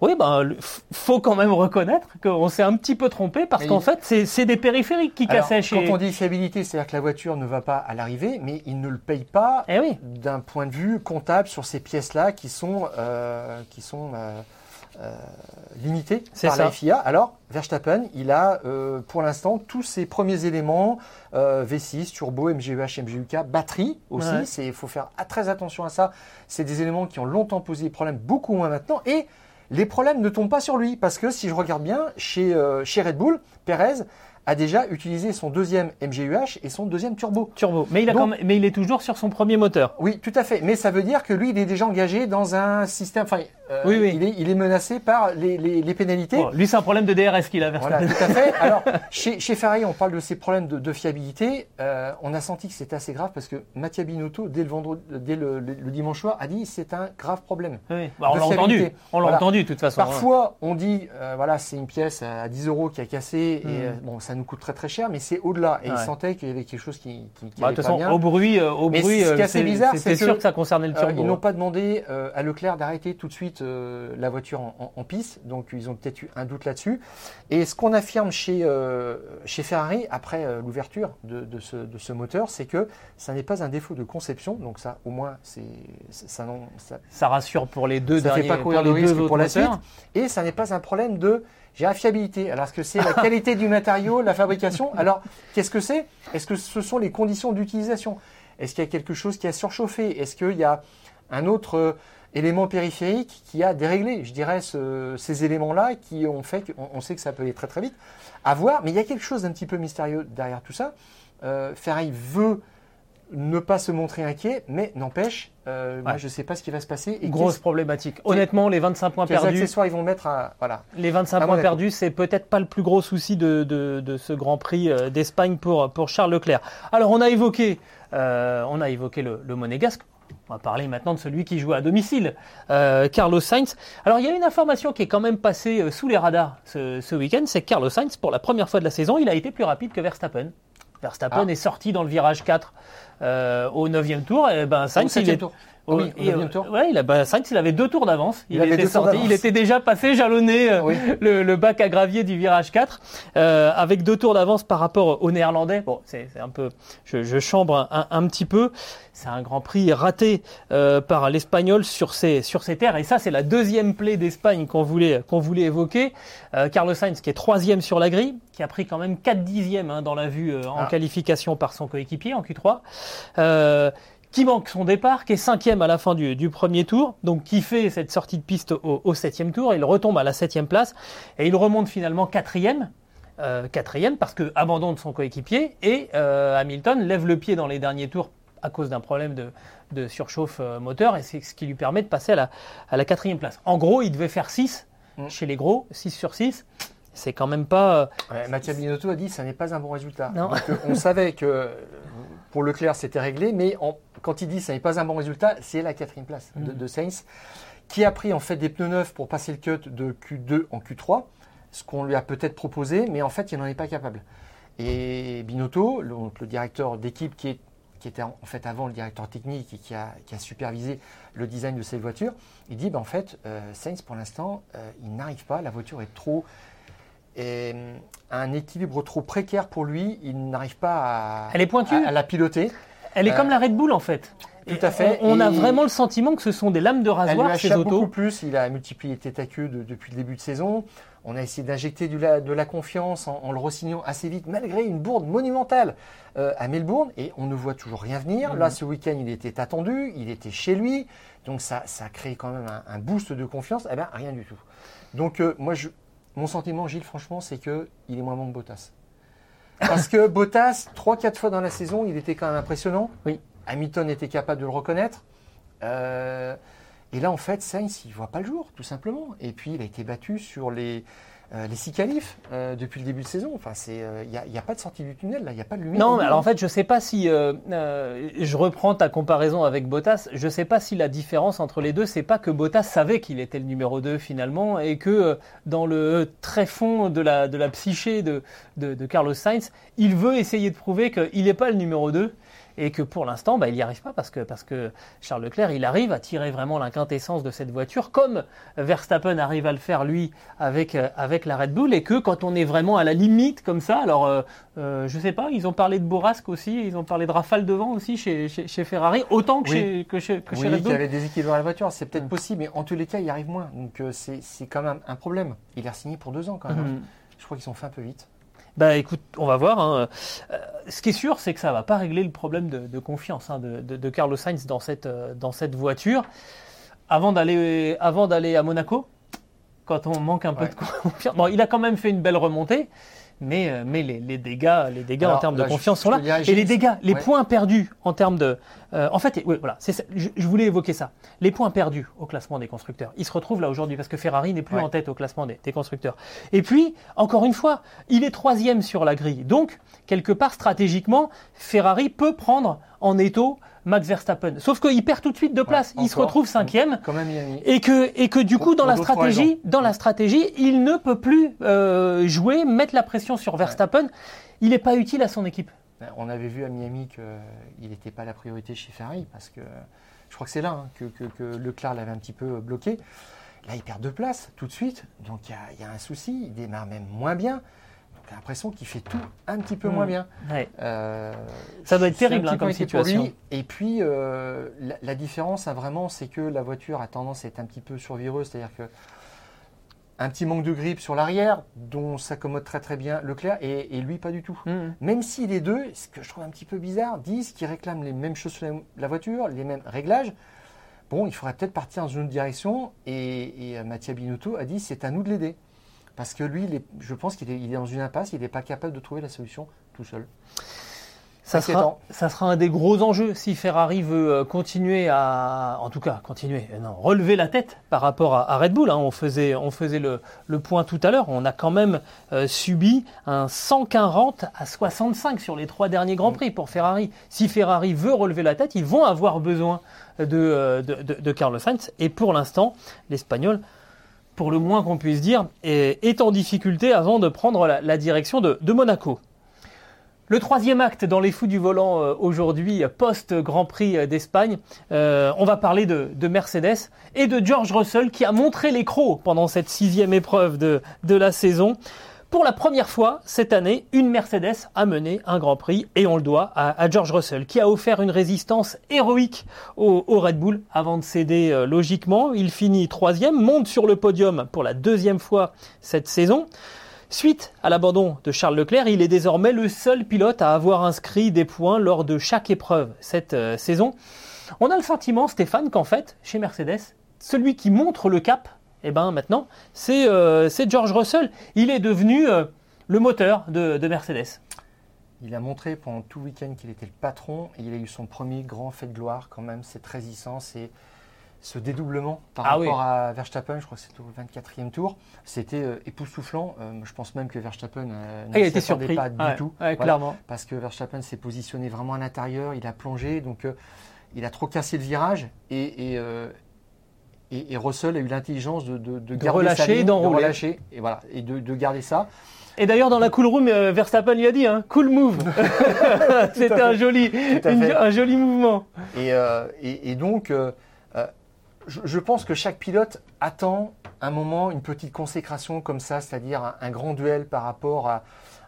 Oui, ben, faut quand même reconnaître qu'on s'est un petit peu trompé parce qu'en il- fait, c'est c'est des périphériques qui Alors, cassaient chez. Quand on dit fiabilité, c'est-à-dire que la voiture ne va pas à l'arrivée, mais il ne le paye pas Eh oui. d'un point de vue comptable sur ces pièces-là qui sont, euh, qui sont euh, euh, limitées par ça. la FIA. Alors, Verstappen, il a pour l'instant tous ses premiers éléments, euh, V6, turbo, MGUH, MGUK, batterie aussi. Ouais. Il faut faire très attention à ça. C'est des éléments qui ont longtemps posé des problèmes, beaucoup moins maintenant. Et les problèmes ne tombent pas sur lui. Parce que si je regarde bien, chez, euh, chez Red Bull, Perez a déjà utilisé son deuxième MGUH et son deuxième turbo. Turbo. Mais il, a Donc- quand même- mais il est toujours sur son premier moteur. Oui, tout à fait. Mais ça veut dire que lui, il est déjà engagé dans un système. Enfin, euh, Oui, oui. Il, est, il est menacé par les, les- les pénalités. Bon, lui, c'est un problème de DRS qu'il a, Voilà, tout à fait. Alors, chez, chez Ferrari, on parle de ces problèmes de, de fiabilité. Euh, on a senti que c'était assez grave parce que Mattia Binotto, dès le, vendredi, dès le, le- le dimanche soir, a dit c'est un grave problème. Oui. Bah, on l'a entendu. On l'a Voilà. entendu, de toute façon. hein. Parfois, on dit, euh, voilà, c'est une pièce à 10 euros qui a cassé et Mm. euh, bon, ça nous coûte très très cher, mais c'est au-delà. Et Ouais. il sentait qu'il y avait quelque chose qui, qui, qui Bah, allait de toute pas façon, bien. au bruit, au Mais bruit, ce qui est assez bizarre, c'est sûr que, que ça concernait le turbo. ils n'ont pas demandé à Leclerc d'arrêter tout de suite euh, la voiture en, en- en piste, donc ils ont peut-être eu un doute là-dessus. Et ce qu'on affirme chez, euh, chez Ferrari, après euh, l'ouverture de, de ce, de ce moteur, c'est que ça n'est pas un défaut de conception, donc ça au moins c'est ça, non- ça- Ça rassure pour les deux ça derniers fait pas courir de risque pour la suite. Et ça n'est pas un problème de j'ai la fiabilité. Alors, est-ce que c'est la qualité du matériau, la fabrication? Alors, qu'est-ce que c'est? Est-ce que ce sont les conditions d'utilisation? Est-ce qu'il y a quelque chose qui a surchauffé? Est-ce qu'il y a un autre élément périphérique qui a déréglé, je dirais, ce- ces éléments-là qui ont fait qu'on on sait que ça peut aller très très vite À voir, mais il y a quelque chose d'un petit peu mystérieux derrière tout ça. Euh, Ferrari veut ne pas se montrer inquiet, mais n'empêche, euh, moi je ne sais pas ce qui va se passer. Et Grosse problématique. Honnêtement, les 25 points perdus, accessoires ils vont mettre à. Voilà. les 25 À points perdus, c'est peut-être pas le plus gros souci de, de, de ce Grand Prix euh, d'Espagne pour, pour Charles Leclerc. Alors, on a évoqué, euh, on a évoqué le, le Monégasque. On va parler maintenant de celui qui joue à domicile, euh, Carlos Sainz. Alors, il y a une information qui est quand même passée euh, sous les radars ce, ce week-end, c'est que Carlos Sainz, pour la première fois de la saison, il a été plus rapide que Verstappen. Verstappen Ah. est sorti dans le virage 4 euh, au 9 tour. Et ben, Au Sainz, il septième est, tour. Oui, Et, on a euh, tour. ouais, il a, bah, Sainz, il avait deux tours d'avance. Il, Il avait était sorti, il était déjà passé, jalonné euh, Oui. le, le bac à gravier du virage 4, euh, avec deux tours d'avance par rapport aux Néerlandais. Bon, c'est c'est un peu, je, je chambre un, un petit peu. C'est un Grand Prix raté euh, par l'Espagnol sur ses sur ses terres, et ça, c'est la deuxième plaie d'Espagne qu'on voulait qu'on voulait évoquer. Euh, Carlos Sainz qui est troisième sur la grille, qui a pris quand même 4 dixièmes hein, dans la vue euh, en Ah. qualification par son coéquipier en Q3. Qui manque son départ, qui est cinquième à la fin du, du premier tour, donc qui fait cette sortie de piste au, au septième tour, il retombe à la septième place et il remonte finalement quatrième, euh, quatrième parce que abandon de son coéquipier et euh, Hamilton lève le pied dans les derniers tours à cause d'un problème de, de surchauffe euh, moteur et c'est ce qui lui permet de passer à la, à la quatrième place. En gros, il devait faire 6 Mm. chez les gros, 6 sur 6. C'est quand même pas. Ouais, Mathieu Binotto a dit que ça n'est pas un bon résultat. Non. Donc, on savait que pour Leclerc c'était réglé, mais en- quand il dit que ça n'est pas un bon résultat, c'est la quatrième place de, Mhm. de Sainz, qui a pris en fait des pneus neufs pour passer le cut de Q2 en Q3, ce qu'on lui a peut-être proposé, mais en fait il n'en est pas capable. Et Binotto, le, directeur d'équipe qui, est- qui était en en fait avant le directeur technique et qui a, qui a supervisé le design de cette voiture, il dit ben, en fait euh, Sainz pour l'instant euh, il n'arrive pas, la voiture est trop et, euh, un équilibre trop précaire pour lui, il n'arrive pas à, Elle est pointue. à, à la piloter. Elle est Euh, comme la Red Bull en fait. tout à fait. On, on a vraiment le sentiment que ce sont des lames de Elle lui rasoir ces achappe autos. beaucoup plus, il a multiplié tête à queue de- depuis le début de saison. On a essayé d'injecter la- de la confiance en, en le re-signant assez vite, malgré une bourde monumentale euh, à Melbourne, et on ne voit toujours rien venir. Là, ce week-end, il était attendu, il était chez lui, donc ça, créé quand même un, un boost de confiance. Eh bien, rien du tout. Donc, euh, moi, je, mon sentiment, Gilles, franchement, c'est qu'il est moins bon que Bottas. Parce que Bottas, 3-4 fois dans la saison, il était quand même impressionnant. Oui. Hamilton était capable de le reconnaître. Euh, et là, en fait, Sainz, il ne voit pas le jour, tout simplement. Et puis, il a été battu sur les, euh, les six qualifs euh, depuis le début de saison. Enfin, c'est, euh, il n'y a, il y a pas de sortie du tunnel, là. Il n'y a pas de lumière. Non, mais alors en fait, je sais pas si euh, euh, je reprends ta comparaison avec Bottas. Je sais pas si la différence entre les deux, c'est pas que Bottas savait qu'il était le numéro 2 finalement et que euh, dans le très fond de la de la psyché de, de de Carlos Sainz, il veut essayer de prouver qu'il n'est pas le numéro 2 et que pour l'instant, bah, il n'y arrive pas parce que, parce que Charles Leclerc, il arrive à tirer vraiment la quintessence de cette voiture, comme Verstappen arrive à le faire lui avec, euh, avec la Red Bull, et que quand on est vraiment à la limite comme ça, alors euh, euh, je sais pas, ils ont parlé de Borasque aussi, ils ont parlé de Rafale devant aussi chez, chez, chez Ferrari, autant que Oui. chez, que chez, que chez Oui, Red qu'il y Bull. avait des équilibres à la voiture, c'est peut-être Mm. possible, mais en tous les cas, il arrive moins. Donc, euh, c'est, quand même un problème. Il a signé pour deux ans, quand même. Mhm. Je crois qu'ils sont fait un peu vite. Bah écoute, on va voir. hein. Euh, ce qui est sûr, c'est que ça va pas régler le problème de, de confiance hein, de, de- de Carlos Sainz dans cette, euh, dans cette voiture. Avant d'aller, avant d'aller à Monaco, quand on manque un peu de confiance. Bon, il a quand même fait une belle remontée, mais, euh, mais les, les dégâts, les dégâts en termes là, de confiance je sont là. dirais, Et les dégâts, les ouais. points perdus en termes de. euh, en fait, oui, voilà, c'est ça, je, je voulais évoquer ça. Les points perdus au classement des constructeurs. Ils se retrouvent là aujourd'hui parce que Ferrari n'est plus Ouais. en tête au classement des, des constructeurs. Et puis, encore une fois, il est troisième sur la grille. Donc, quelque part, stratégiquement, Ferrari peut prendre en étau Max Verstappen. Sauf qu'il perd tout de suite de place. il se retrouve cinquième. Et que, et que du coup, dans la stratégie, raisons. dans la stratégie, il ne peut plus euh, jouer, mettre la pression sur Verstappen. Il n'est pas utile à son équipe. Ben, On avait vu à Miami qu'il n'était pas la priorité chez Ferrari parce que je crois que c'est là hein, que, que- que Leclerc l'avait un petit peu bloqué. Là, il perd deux places tout de suite. Donc, il y a- il y, a un souci. Il démarre même moins bien. J'ai l'impression qu'il fait tout un petit peu Mm. moins bien. Ouais. Euh, Ça doit être terrible, hein, comme inquiet pour lui. situation. Et puis, euh, la, la différence, hein, vraiment, c'est que la voiture a tendance à être un petit peu survireuse. C'est-à-dire que un petit manque de grippe sur l'arrière, dont s'accommode très très bien Leclerc, et, et lui pas du tout. Mm. Même si les deux, ce que je trouve un petit peu bizarre, disent qu'ils réclament les mêmes choses sur la- voiture, les mêmes réglages, bon, il faudrait peut-être partir dans une autre direction. Et, et euh, Mattia Binotto a dit c'est à nous de l'aider. Parce que lui, il est- je pense qu'il est, il est dans une impasse, il n'est pas capable de trouver la solution tout seul. Ça sera, Inquiétant. ça sera un des gros enjeux si Ferrari veut euh, continuer à, en tout cas, continuer, euh, non, relever la tête par rapport à, à Red Bull. hein. On faisait, on faisait le, le point tout à l'heure. On a quand même euh, subi un 140 à 65 sur les trois derniers grands prix pour Ferrari. Si Ferrari veut relever la tête, ils vont avoir besoin de, de, de- de Carlos Sainz. Et pour l'instant, l'Espagnol, pour le moins qu'on puisse dire, est, en difficulté avant de prendre la, direction de, Monaco. Le troisième acte dans les fous du volant euh, aujourd'hui, post-Grand Prix euh, d'Espagne, euh, on va parler de, de, Mercedes et de George Russell qui a montré les crocs pendant cette sixième épreuve de la saison. Pour la première fois cette année, une Mercedes a mené un Grand Prix et on le doit à, George Russell qui a offert une résistance héroïque au, au Red Bull avant de céder euh, logiquement. Il finit troisième, monte sur le podium pour la deuxième fois cette saison. Suite à l'abandon de Charles Leclerc, il est désormais le seul pilote à avoir inscrit des points lors de chaque épreuve cette euh, saison. On a le sentiment, Stéphane, qu'en fait, chez Mercedes, celui qui montre le cap, eh ben maintenant, c'est euh, George Russell. Il est devenu euh, le moteur de, de, Mercedes. Il a montré pendant tout le week-end qu'il était le patron et il a eu son premier grand fait de gloire quand même, cette résistance et ce dédoublement par Ah rapport oui. à Verstappen, je crois que c'était au 24e tour, c'était euh, époustouflant. Euh, je pense même que Verstappen euh, Ah, ne été s'y attendait pas du Ouais, tout. ouais, Voilà. clairement. parce que Verstappen s'est positionné vraiment à l'intérieur, il a plongé, donc il a trop cassé le virage et, et, et- et Russell a eu l'intelligence de, de, de garder relâcher, de d'enrouler. relâcher et voilà et de, de garder ça. Et d'ailleurs, dans la cool room, euh, Verstappen lui a dit, hein, cool move. C'était un joli, une- un joli mouvement. Et, euh, et- et donc, euh, euh, je, je pense que chaque pilote attend un moment, une petite consécration comme ça, c'est-à-dire un, un grand duel par rapport à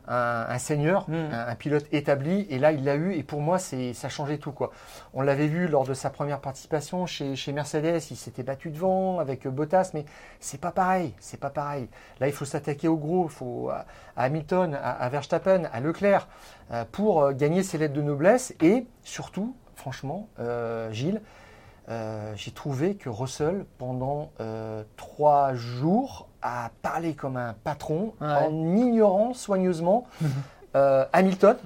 un, un seigneur, Mm. un, un pilote établi. Et là, il l'a eu. Et pour moi, c'est ça changeait tout. Quoi. On l'avait vu lors de sa première participation chez, chez Mercedes. Il s'était battu devant avec Bottas, mais c'est pas pareil. C'est pas pareil. Là, il faut s'attaquer au gros. Il faut à, à Hamilton, à, à Verstappen, à Leclerc euh, pour euh, gagner ses lettres de noblesse et surtout, franchement, euh, Gilles, euh, j'ai trouvé que Russell, pendant euh, trois jours, a parlé comme un patron Ouais. en ignorant soigneusement euh, Hamilton.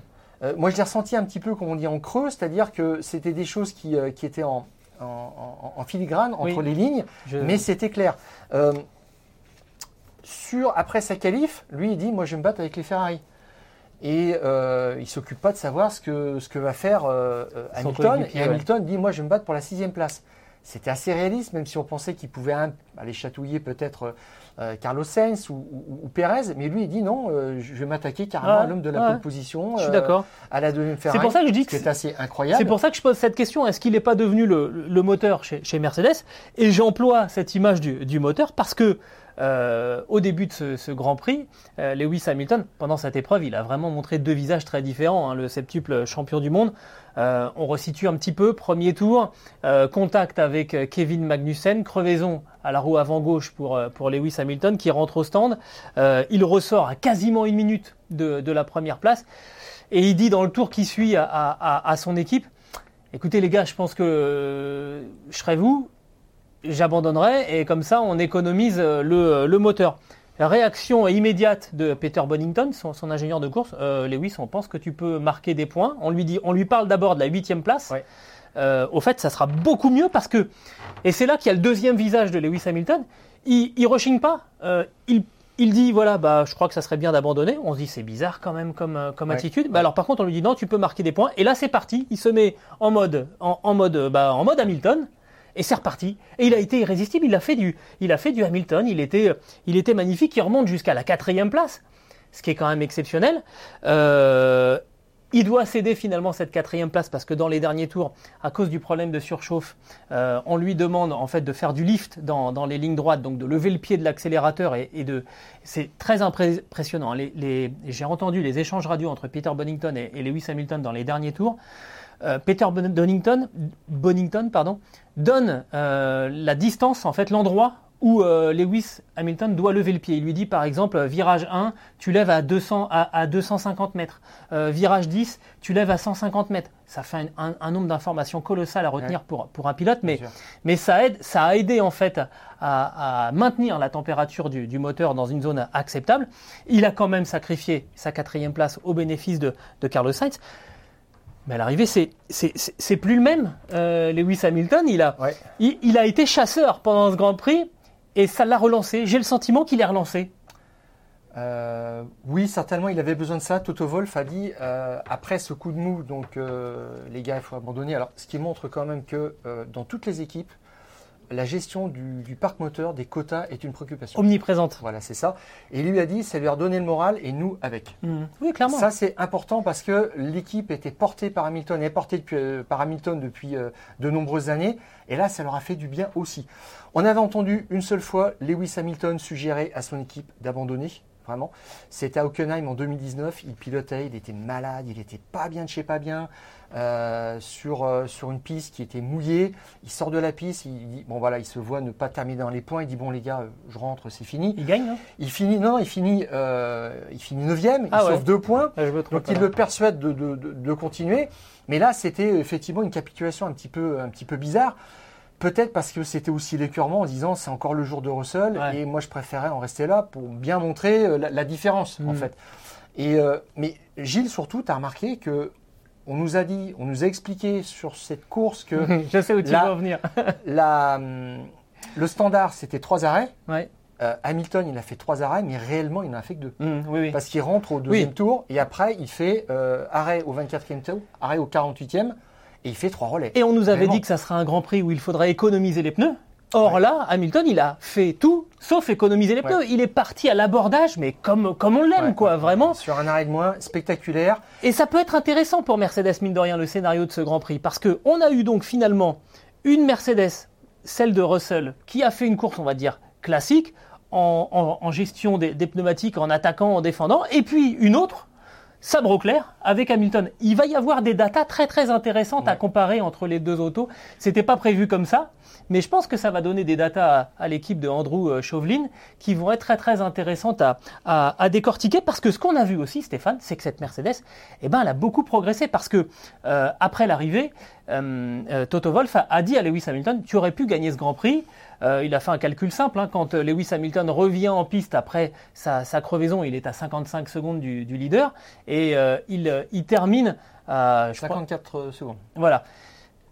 Euh, moi, je l'ai ressenti un petit peu, comme on dit, en creux, c'est-à-dire que c'était des choses qui, euh, qui étaient en, en- filigrane entre Oui. les lignes, Je- mais c'était clair. Sur, après sa qualif, lui, il dit Moi, je vais me battre avec les Ferrari. Et il s'occupe pas de savoir ce que, ce que va faire Hamilton. Et ouais. Hamilton dit Moi, je vais me battre pour la sixième place. C'était assez réaliste, même si on pensait qu'il pouvait aller chatouiller peut-être euh, Carlos Sainz ou, ou- ou Perez. Mais lui, il dit Non, euh, je vais m'attaquer carrément à l'homme de la ouais. position. Je suis euh, d'accord. À la deuxième Ferrari. C'est pour ça que je dis que c'est- assez incroyable. C'est pour ça que je pose cette question. Est-ce qu'il n'est pas devenu le, le moteur chez, chez Mercedes? Et j'emploie cette image du, du moteur parce que euh, au début de ce, Grand Prix, euh, Lewis Hamilton, pendant cette épreuve, il a vraiment montré deux visages très différents. hein, le septuple champion du monde. Euh, on resitue un petit peu. Premier tour, contact avec Kevin Magnussen, crevaison à la roue avant gauche pour, pour Lewis Hamilton qui rentre au stand. Il ressort à quasiment une minute de, la première place. Et il dit dans le tour qui suit à, à- à- son équipe, écoutez les gars, je pense que je serai vous, j'abandonnerai et comme ça on économise euh, le, le moteur. Réaction immédiate de Peter Bonington, son, son ingénieur de course. Euh, Lewis, on pense que tu peux marquer des points. On lui dit, on lui parle d'abord de la huitième place. Ouais. Euh, au fait, ça sera beaucoup mieux parce que, et c'est là qu'il y a le deuxième visage de Lewis Hamilton. Il, il rechigne pas. Euh, il, il dit voilà, bah, je crois que ça serait bien d'abandonner. On se dit c'est bizarre quand même comme, euh, comme Ouais. attitude. Bah, alors par contre, on lui dit non, tu peux marquer des points. Et là, c'est parti. Il se met en mode, en, en mode, euh, bah, en mode Hamilton. Et c'est reparti. Et il a été irrésistible. Il a fait du, il a fait du Hamilton. Il était, il était magnifique. Il remonte jusqu'à la quatrième place, ce qui est quand même exceptionnel. Euh, il doit céder finalement cette quatrième place parce que dans les derniers tours, à cause du problème de surchauffe, euh, on lui demande en fait de faire du lift dans, dans les lignes droites, donc de lever le pied de l'accélérateur et, et de. C'est très impressionnant. Les, les- J'ai entendu les échanges radio entre Peter Bonington et, et Lewis Hamilton dans les derniers tours. Euh, Peter Bon- Bonington, Bonington pardon, donne euh, la distance, en fait l'endroit où euh, Lewis Hamilton doit lever le pied. Il lui dit par exemple, virage 1, tu lèves à, 200, à, à 250 mètres. Euh, virage 10, tu lèves à 150 mètres. Ça fait un, un- un nombre d'informations colossales à retenir Ouais. pour, pour un pilote, mais, ça, aide, ça a aidé en fait à, à maintenir la température du, du moteur dans une zone acceptable. Il a quand même sacrifié sa quatrième place au bénéfice de, de Carlos Sainz. Mais à l'arrivée, c'est c'est- plus le même. Euh, Lewis Hamilton, il a, Ouais. il, il a été chasseur pendant ce Grand Prix et ça l'a relancé. J'ai le sentiment qu'il est relancé. Euh, oui, certainement, il avait besoin de ça. Toto Wolff a dit euh, après ce coup de mou, donc les gars, il faut abandonner. Alors, ce qui montre quand même que dans toutes les équipes, la gestion du, du parc moteur, des quotas, est une préoccupation. Omniprésente. Voilà, c'est ça. Et il lui a dit, ça lui a redonné le moral et nous avec. Mm. Oui, clairement. Ça, c'est important parce que l'équipe était portée par Hamilton et est portée depuis, euh, par Hamilton depuis euh, de nombreuses années. Et là, ça leur a fait du bien aussi. On avait entendu une seule fois Lewis Hamilton suggérer à son équipe d'abandonner. Vraiment. C'était à Hockenheim en 2019. Il pilotait, il était malade, il était pas bien de chez pas bien. euh, sur, euh, sur une piste qui était mouillée. Il sort de la piste, il dit, bon voilà, il se voit ne pas terminer dans les points. Il dit, bon les gars, je rentre, c'est fini. Il gagne, non Il finit, non, il finit, euh, il finit neuvième, Ah il ouais. sauve deux points. Ah. Donc il le persuade de, de- de- de continuer. Mais là, c'était effectivement une capitulation un petit peu, un petit peu bizarre. Peut-être parce que c'était aussi l'écœurement en disant c'est encore le jour de Russell Ouais. et moi je préférais en rester là pour bien montrer euh, la, la différence en Mm. fait. Et euh, mais Gilles surtout, tu as remarqué que on nous a dit, on nous a expliqué sur cette course que Je sais où tu vas en venir. la, hum, le standard c'était trois arrêts. ouais. Euh, Hamilton il a fait trois arrêts, mais réellement il n'en a fait que deux. Mm, oui, oui. Parce qu'il rentre au deuxième tour et après il fait euh, arrêt au 24e tour, arrêt au 48e et il fait trois relais. Et on nous avait Vraiment. dit que ça serait un Grand Prix où il faudrait économiser les pneus. Or là, Hamilton, il a fait tout sauf économiser les pneus. Ouais. Il est parti à l'abordage, mais comme, comme on l'aime, Ouais, quoi, vraiment. Sur un arrêt de moins spectaculaire. Et ça peut être intéressant pour Mercedes, mine de rien, le scénario de ce Grand Prix. Parce qu'on a eu donc finalement une Mercedes, celle de Russell, qui a fait une course, on va dire, classique, en, en- en gestion des, des pneumatiques, en attaquant, en défendant. Et puis une autre, sabre au clair, avec Hamilton. Il va y avoir des datas très très intéressantes à comparer entre les deux autos. C'était pas prévu comme ça. Mais je pense que ça va donner des datas à, à l'équipe de Andrew euh, Chauvelin qui vont être très très intéressantes à, à- à décortiquer parce que ce qu'on a vu aussi, Stéphane, c'est que cette Mercedes, eh ben, elle a beaucoup progressé parce que euh, après l'arrivée, euh, euh, Toto Wolff a, a dit à Lewis Hamilton, tu aurais pu gagner ce Grand Prix. Euh, il a fait un calcul simple. hein, quand Lewis Hamilton revient en piste après sa, sa crevaison, il est à 55 secondes du, du leader et euh, il, il termine à je crois- 54 secondes. voilà.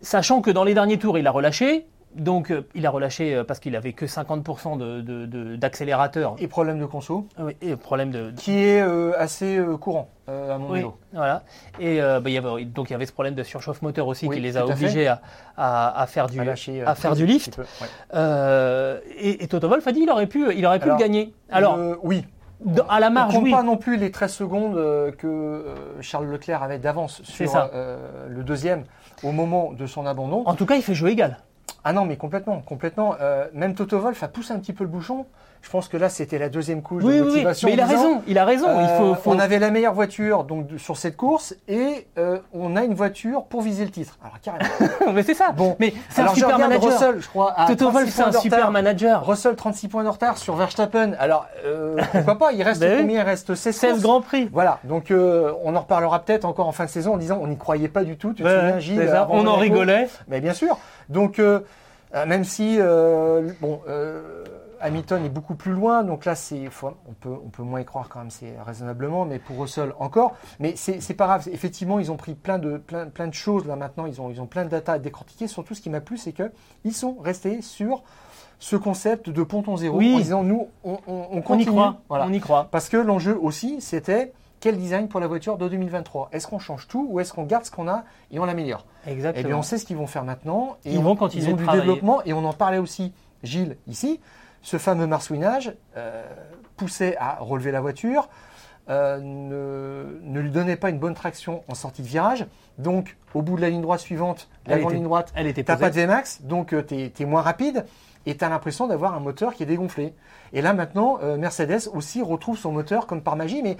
Sachant que dans les derniers tours, il a relâché. Donc, euh, il a relâché euh, parce qu'il avait que 50% de- de- de- d'accélérateur. Et problème de conso, Ah oui, et problème de. qui est euh, assez euh, courant euh, à mon Oui, voilà. Et euh, bah, il y avait, donc il y avait ce problème de surchauffe moteur aussi Oui, qui les a obligés à, à- à faire du, À lâcher, euh, à faire très du vite, lift. peu, ouais. Euh, et, et Toto Wolff a dit il aurait pu, il aurait pu Alors, le gagner. Alors, Euh, oui. dans- à la On marge, compte oui. pas non plus les 13 secondes euh, que euh, Charles Leclerc avait d'avance sur euh, le deuxième au moment de son abandon. En tout cas, il fait jeu égal. Ah non, mais complètement, complètement. Euh, même Toto Wolff a poussé un petit peu le bouchon. Je pense que là, c'était la deuxième couche Oui, de oui, oui. motivation. Mais il a disant, raison. Il a raison. il faut. Euh, faut- On avait la meilleure voiture donc sur cette course et euh, on a une voiture pour viser le titre. Alors carrément. mais c'est ça. Bon, mais c'est un super manager. Russell, je crois. À Toto 36 Wolff, c'est points un de super retard. manager. Russell 36 points de retard sur Verstappen. Alors euh, pourquoi pas Il reste combien Il reste 16 16 courses. grands prix. Voilà, donc euh, on en reparlera peut-être encore en fin de saison en disant on n'y croyait pas du tout. Tu te Ouais, souviens, ouais, Gilles ça. On en rigolait. Mais bien sûr. Donc euh, même si euh, bon, euh, Hamilton est beaucoup plus loin, donc là c'est, on peut on peut moins y croire quand même, c'est raisonnablement, mais pour Russell encore. Mais c'est pas grave. Effectivement, ils ont pris plein de plein plein de choses là maintenant. Ils ont ils ont plein de data à décortiquer. Surtout, ce qui m'a plu, c'est que ils sont restés sur ce concept de ponton zéro Oui. en disant nous on, on, on On y continue. croit. Voilà. On y croit. Parce que l'enjeu aussi, c'était quel design pour la voiture de 2023 Est-ce qu'on change tout ou est-ce qu'on garde ce qu'on a et on l'améliore? Eh Exactement. bien, on sait ce qu'ils vont faire maintenant. Et Ils on- vont continuer Ils ont du travailler. développement et on en parlait aussi, Gilles, ici. Ce fameux marsouinage euh, poussait à relever la voiture, euh, ne, ne lui donnait pas une bonne traction en sortie de virage. Donc, au bout de la ligne droite suivante, la Elle grande était- ligne droite, Elle était T'as pas de VMAX, donc tu es, moins rapide et tu as l'impression d'avoir un moteur qui est dégonflé. Et là maintenant, euh, Mercedes aussi retrouve son moteur comme par magie, mais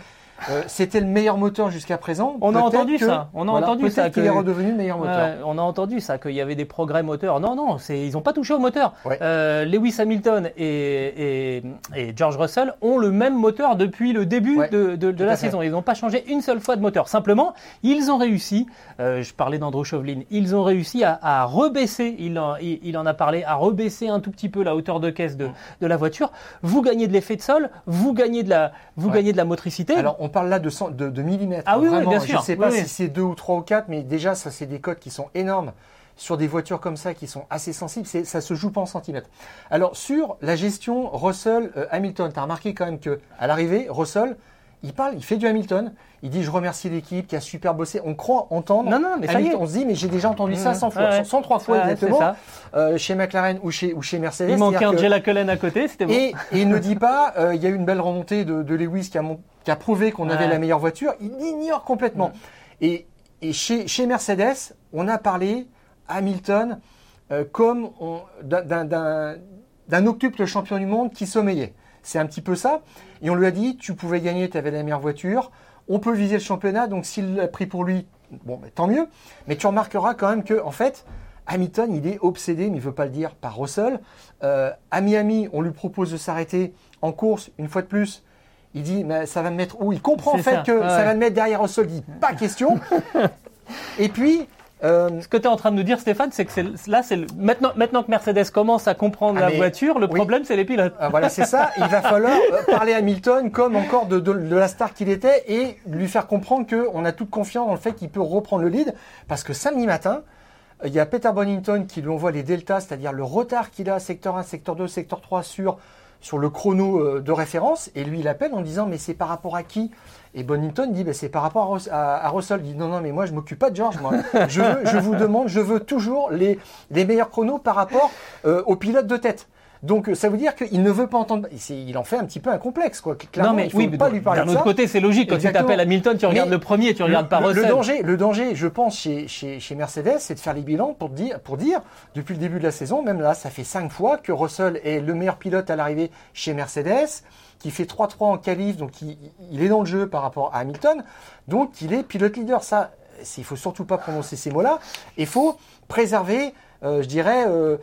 euh, c'était le meilleur moteur jusqu'à présent. On a entendu que- ça, on a voilà, entendu ça, qu'il est redevenu le meilleur moteur. On a entendu ça, qu'il y avait des progrès moteurs. Non, non, ils n'ont pas touché au moteur. Ouais. Euh, Lewis Hamilton et, et- et George Russell ont le même moteur depuis le début Ouais, de, de- de tout la saison. Ils n'ont pas changé une seule fois de moteur. Simplement, ils ont réussi, euh, je parlais d'Andrew Chauvelin, ils ont réussi à, à rebaisser, il en, il, il en a parlé, à rebaisser un tout petit peu la hauteur de caisse de, Mm. de la voiture. Vous gagnez de l'effet de sol, vous gagnez de la, vous Ouais. gagnez de la motricité. Alors on parle là de, cent- de, de millimètres. Ah oui, oui, Vraiment, bien Je sûr. ne sais pas Oui, si oui. c'est 2 ou 3 ou 4, mais déjà ça c'est des codes qui sont énormes. Sur des voitures comme ça qui sont assez sensibles, ça se joue pas en centimètres. Alors sur la gestion Russell-Hamilton, tu as remarqué quand même que à l'arrivée, Russell, il parle, il fait du Hamilton. Il dit je remercie l'équipe qui a super bossé. On croit entendre. Non, non, mais ça y est. On se dit mais j'ai déjà entendu ça Mmh. 100 fois, Ouais, ouais. 103 fois exactement, euh, chez McLaren ou chez ou chez Mercedes. Il manquait C'est-à-dire que- Angela Cullen à côté, c'était bon. et, et il ne dit pas, euh, il y a eu une belle remontée de, de Lewis qui a, mon- qui a prouvé qu'on avait la meilleure voiture. Il ignore complètement. Et, et chez, chez Mercedes, on a parlé Hamilton euh, comme d'un octuple champion du monde qui sommeillait. C'est un petit peu ça. Et on lui a dit, tu pouvais gagner, tu avais la meilleure voiture. On peut viser le championnat, donc s'il l'a pris pour lui, bon, ben, tant mieux. Mais tu remarqueras quand même que, en fait, Hamilton, il est obsédé, mais il ne veut pas le dire, par Russell. Euh, à Miami, on lui propose de s'arrêter en course, une fois de plus. Il dit, mais ça va me mettre où? Il comprend en fait ça, que ouais. ça va le mettre derrière Russell. Il dit, pas question. Et puis, euh, Ce que tu es en train de nous dire, Stéphane, c'est que là, c'est le- maintenant, maintenant que Mercedes commence à comprendre Ah, la mais- voiture, le oui. problème, c'est les pilotes. Ah, voilà, c'est ça. Il va falloir euh, parler à Hamilton comme encore de, de- de la star qu'il était et lui faire comprendre qu'on a toute confiance dans le fait qu'il peut reprendre le lead. Parce que samedi matin, il y a Peter Bonington qui lui envoie les deltas, c'est-à-dire le retard qu'il a, secteur 1, secteur 2, secteur 3 sur, sur le chrono euh, de référence. Et lui, il appelle en disant, mais c'est par rapport à qui? Et Bonington dit, ben, c'est par rapport à, Rus- à, à Russell. Il dit, non, non, mais moi, je m'occupe pas de George. Moi. Je, vous demande, je veux toujours les, les meilleurs chronos par rapport euh, aux pilotes de tête. Donc euh, ça veut dire qu'il ne veut pas entendre. Il en fait un petit peu un complexe, quoi. Clairement, non, mais il faut oui, pas mais lui parler d'un de autre côté, c'est logique. Quand Exactement. tu t'appelles Hamilton, tu regardes Mais le premier, tu regardes le, pas Russell. le danger, le danger, je pense, chez, chez, chez Mercedes, c'est de faire les bilans pour dire, pour dire, depuis le début de la saison, même là, ça fait cinq fois que Russell est le meilleur pilote à l'arrivée chez Mercedes, qui fait 3-3 en qualif, donc il, il est dans le jeu par rapport à Hamilton, donc il est pilote leader. Ça, il faut surtout pas prononcer ces mots-là. Il faut préserver, euh, je dirais, euh,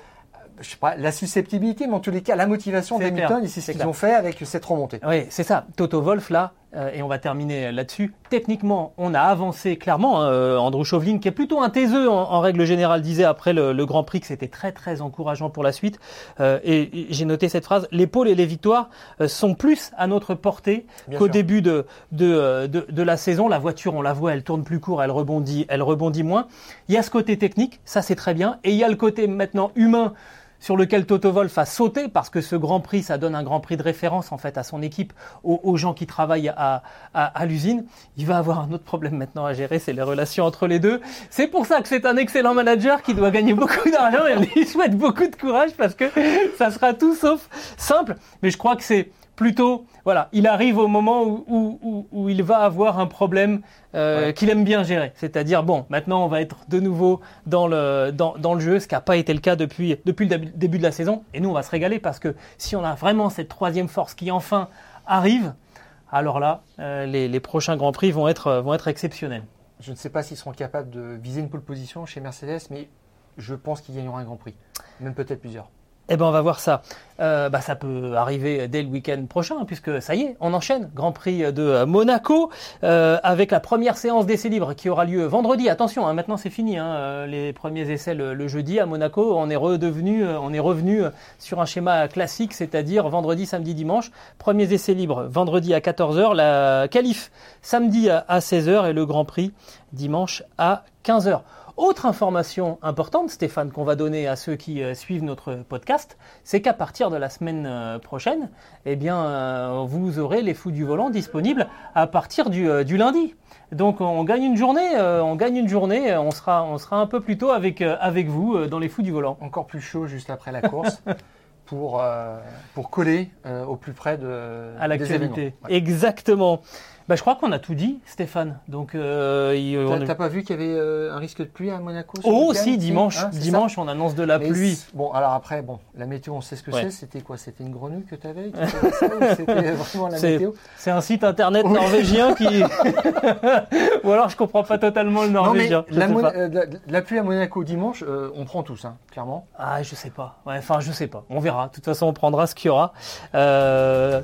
je sais pas, la susceptibilité, mais en tous les cas, la motivation d'Hamilton, et c'est ce qu'ils ont fait avec cette remontée. Oui, c'est ça. Toto Wolf, là, euh, et on va terminer là-dessus. Techniquement, on a avancé clairement. hein, euh, Andrew Chauvelin, qui est plutôt un taiseux en, en règle générale, disait après le, le Grand Prix que c'était très très encourageant pour la suite. Euh, et, et j'ai noté cette phrase les pôles et les victoires sont plus à notre portée qu'au début de, de, de, de la saison. La voiture, on la voit, elle tourne plus court, elle rebondit, elle rebondit moins. Il y a ce côté technique, ça c'est très bien. Et il y a le côté maintenant humain sur lequel Toto Wolff a sauté parce que ce Grand Prix, ça donne un Grand Prix de référence en fait à son équipe, aux, gens qui travaillent à, à, à l'usine. Il va avoir un autre problème maintenant à gérer, c'est les relations entre les deux. C'est pour ça que c'est un excellent manager qui doit gagner beaucoup d'argent et on lui souhaite beaucoup de courage parce que ça sera tout sauf simple. Mais je crois que c'est plutôt, voilà, il arrive au moment où, où, où, où il va avoir un problème euh, Ouais. qu'il aime bien gérer. C'est-à-dire, bon, maintenant on va être de nouveau dans le, dans, dans le jeu, ce qui n'a pas été le cas depuis, depuis le début- de la saison. Et nous, on va se régaler parce que si on a vraiment cette troisième force qui enfin arrive, alors là, euh, les, les prochains Grands Prix vont être, vont être exceptionnels. Je ne sais pas s'ils seront capables de viser une pole position chez Mercedes, mais je pense qu'ils gagneront un Grand Prix, même peut-être plusieurs. Eh ben, on va voir ça. Euh, bah, ça peut arriver dès le week-end prochain, puisque ça y est, on enchaîne. Grand Prix de Monaco, euh, avec la première séance d'essais libres qui aura lieu vendredi. Attention, hein, maintenant c'est fini. hein, euh, les premiers essais le, jeudi à Monaco. On est redevenu, euh, on est revenu sur un schéma classique, c'est-à-dire vendredi, samedi, dimanche. Premiers essais libres vendredi à 14h, la qualif samedi à, à 16h et le Grand Prix dimanche à 15h. Autre information importante, Stéphane, qu'on va donner à ceux qui euh, suivent notre podcast, c'est qu'à partir de la semaine euh, prochaine, eh bien, euh, vous aurez les fous du volant disponibles à partir du, du lundi. Donc, on gagne une journée, on gagne une journée, on sera, on sera un peu plus tôt avec, avec vous dans les fous du volant. Encore plus chaud juste après la course pour, pour coller au plus près de, À l'actualité. Exactement. Bah, je crois qu'on a tout dit, Stéphane. Donc, euh, il- on T'as- pas vu qu'il y avait euh, un risque de pluie à Monaco Oh, si, dimanche, Hein, dimanche, on annonce de la Mais pluie. Bon, alors après, bon, la météo, on sait ce que Ouais. c'est. C'était quoi? C'était une grenouille que tu avais C'était vraiment la C'est- météo? C'est un site internet norvégien qui. Ou alors je comprends pas totalement le Non, mais norvégien. la, euh, la- la pluie à Monaco dimanche, on prend tous, hein, clairement. Ah, je sais pas. Ouais, enfin, je sais pas. On verra. De toute façon, on prendra ce qu'il y aura.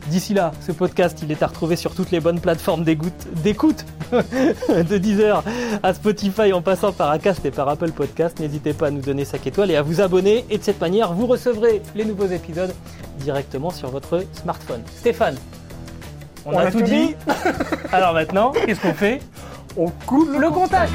D'ici là, ce podcast, il est à retrouver sur toutes les bonnes plateformes d'écoute, d'écoute de Deezer à Spotify en passant par Acast et par Apple Podcast. N'hésitez pas à nous donner 5 étoiles et à vous abonner. Et de cette manière, vous recevrez les nouveaux épisodes directement sur votre smartphone. Stéphane, on, a, tout dit. Alors maintenant, qu'est-ce qu'on fait? On coupe Le contact